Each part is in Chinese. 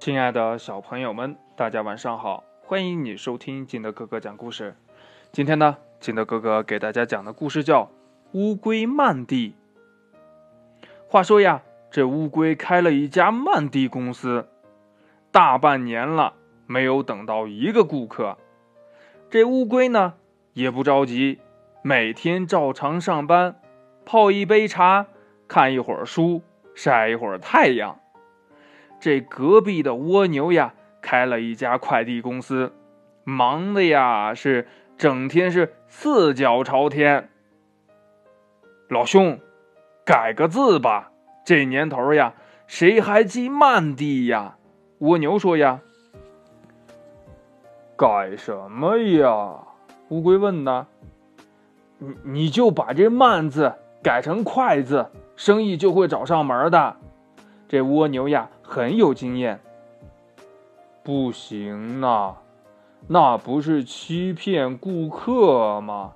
亲爱的小朋友们，大家晚上好！欢迎你收听金德哥哥讲故事。今天呢，金德哥哥给大家讲的故事叫《乌龟漫地》。话说呀，这乌龟开了一家漫地公司，大半年了，没有等到一个顾客。这乌龟呢，也不着急，每天照常上班，泡一杯茶，看一会儿书，晒一会儿太阳。这隔壁的蜗牛呀，开了一家快递公司，忙的呀是整天是四脚朝天。老兄，改个字吧，这年头呀，谁还寄慢递呀？蜗牛说呀。改什么呀？乌龟问呢。你你就把这慢字改成快字，生意就会找上门的。这蜗牛呀。很有经验，不行呐，那不是欺骗顾客吗？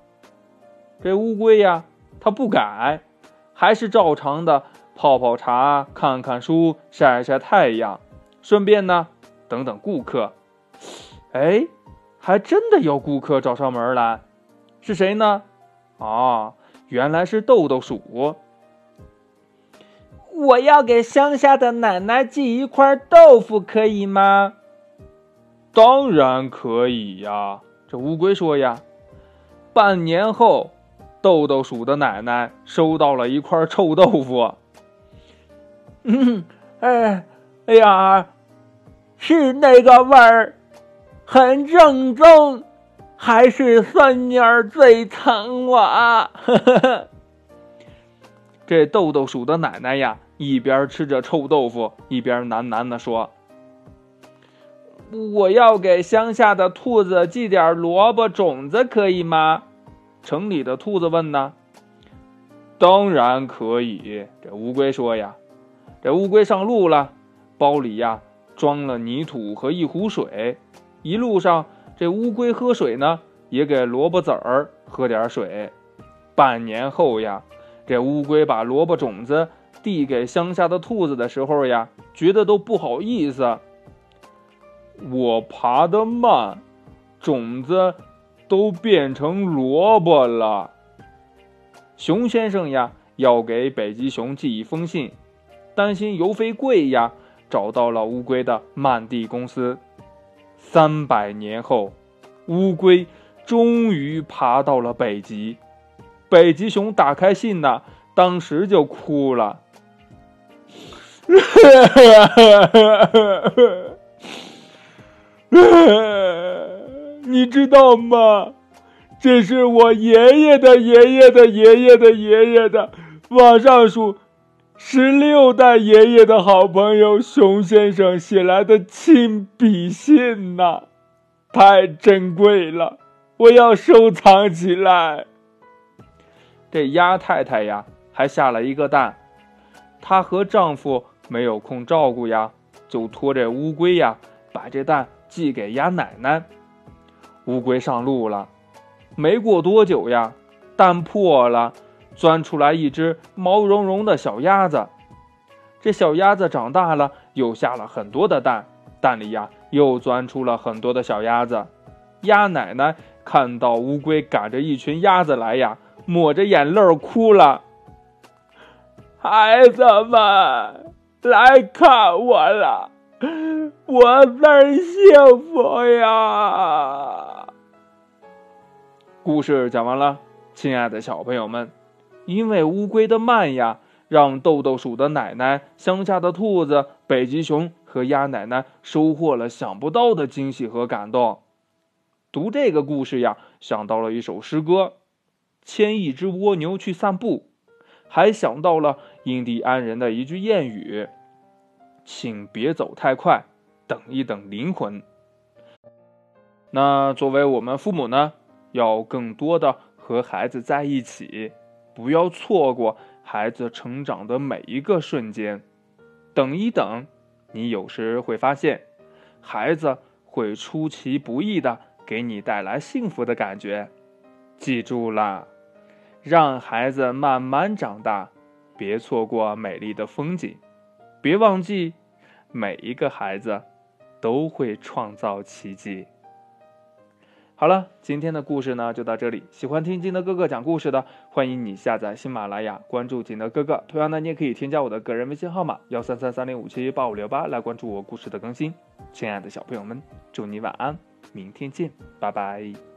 这乌龟呀，它不改，还是照常的泡泡茶、看看书、晒晒太阳，顺便呢等等顾客。哎，还真的有顾客找上门来，是谁呢？啊，原来是豆豆鼠。我要给乡下的奶奶寄一块豆腐，可以吗？当然可以呀。这乌龟说呀。半年后，豆豆鼠的奶奶收到了一块臭豆腐。嗯，哎，哎呀，是那个味儿，很正宗，还是孙女儿最疼我。呵呵呵。这豆豆鼠的奶奶呀。一边吃着臭豆腐，一边喃喃地说：“我要给乡下的兔子寄点萝卜种子，可以吗？”城里的兔子问呢。“当然可以。”这乌龟说呀。这乌龟上路了，包里呀装了泥土和一壶水。一路上，这乌龟喝水呢，也给萝卜籽儿喝点水。半年后呀，这乌龟把萝卜种子。递给乡下的兔子的时候呀，觉得都不好意思。我爬得慢，种子都变成萝卜了。熊先生呀，要给北极熊寄一封信，担心邮费贵呀，找到了乌龟的漫地公司。三百年后，乌龟终于爬到了北极。北极熊打开信呐，当时就哭了。你知道吗？这是我爷爷的爷爷的爷爷的爷爷的，往上数十六代爷爷的好朋友熊先生写来的亲笔信呐，太珍贵了，我要收藏起来。这鸭太太呀，还下了一个蛋，她和丈夫。没有空照顾呀，就托着乌龟呀，把这蛋寄给鸭奶奶。乌龟上路了，没过多久呀，蛋破了，钻出来一只毛茸茸的小鸭子。这小鸭子长大了，又下了很多的蛋，蛋里呀又钻出了很多的小鸭子。鸭奶奶看到乌龟赶着一群鸭子来呀，抹着眼泪哭了。孩子们。来看我了，我真幸福呀！故事讲完了，亲爱的小朋友们，因为乌龟的慢呀，让豆豆鼠的奶奶、乡下的兔子、北极熊和鸭奶奶收获了想不到的惊喜和感动。读这个故事呀，想到了一首诗歌：牵一只蜗牛去散步。还想到了印第安人的一句谚语。请别走太快，等一等灵魂。那作为我们父母呢，要更多的和孩子在一起，不要错过孩子成长的每一个瞬间。等一等，你有时会发现，孩子会出其不意的给你带来幸福的感觉。记住了，让孩子慢慢长大，别错过美丽的风景。别忘记，每一个孩子都会创造奇迹。好了，今天的故事呢就到这里。喜欢听金德哥哥讲故事的，欢迎你下载喜马拉雅，关注金德哥哥。同样呢，你也可以添加我的个人微信号码幺三三三零五七八五六八来关注我故事的更新。亲爱的小朋友们，祝你晚安，明天见，拜拜。